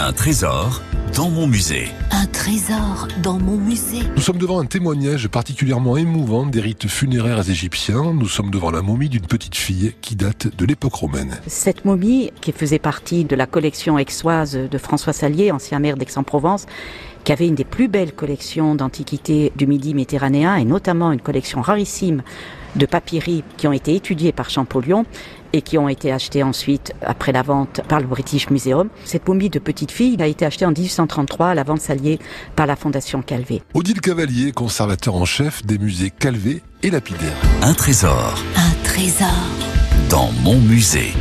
Un trésor dans mon musée. Un trésor dans mon musée. Nous sommes devant un témoignage particulièrement émouvant des rites funéraires égyptiens. Nous sommes devant la momie d'une petite fille qui date de l'époque romaine. Cette momie, qui faisait partie de la collection aixoise de François Salier, ancien maire d'Aix-en-Provence, qui avait une des plus belles collections d'antiquités du Midi méditerranéen et notamment une collection rarissime de papyries qui ont été étudiés par Champollion et qui ont été achetés ensuite, après la vente, par le British Museum. Cette momie de petite fille a été achetée en 1833 à la vente salier par la Fondation Calvé. Odile Cavalier, conservateur en chef des musées Calvé et Lapidaire. Un trésor Un trésor dans mon musée.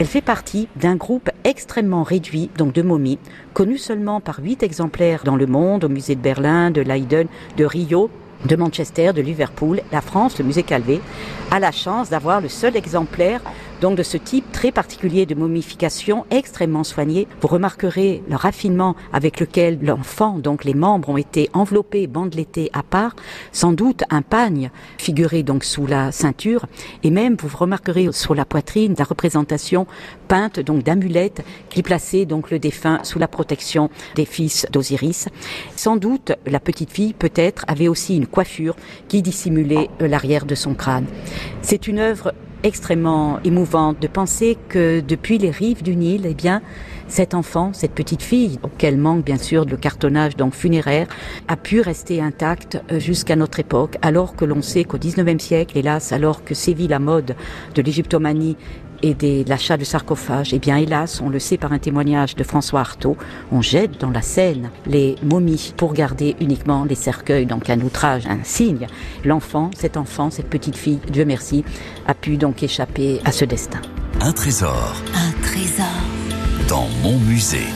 Elle fait partie d'un groupe extrêmement réduit, donc de momies, connu seulement par huit exemplaires dans le monde, au musée de Berlin, de Leiden, de Rio, de Manchester, de Liverpool, la France, le musée Calvé, a la chance d'avoir le seul exemplaire donc de ce type très particulier de momification extrêmement soigné. Vous remarquerez le raffinement avec lequel l'enfant, donc les membres ont été enveloppés, bandeletés à part, sans doute un pagne figuré donc sous la ceinture, et même vous remarquerez sur la poitrine la représentation peinte donc d'amulettes qui plaçait donc le défunt sous la protection des fils d'Osiris. Sans doute la petite fille peut-être avait aussi une coiffure qui dissimulait l'arrière de son crâne. C'est une œuvre extrêmement émouvante de penser que depuis les rives du Nil, eh bien, cet enfant, cette petite fille, auquel manque bien sûr le cartonnage donc funéraire, a pu rester intacte euh, jusqu'à notre époque, alors que l'on sait qu'au 19e siècle, hélas, alors que sévit la mode de l'égyptomanie et de l'achat de sarcophages, eh bien hélas, on le sait par un témoignage de François Artaud, on jette dans la Seine les momies pour garder uniquement les cercueils, donc un outrage, un signe. L'enfant, cet enfant, cette petite fille, Dieu merci, a pu donc échapper à ce destin. Un trésor Un trésor dans mon musée.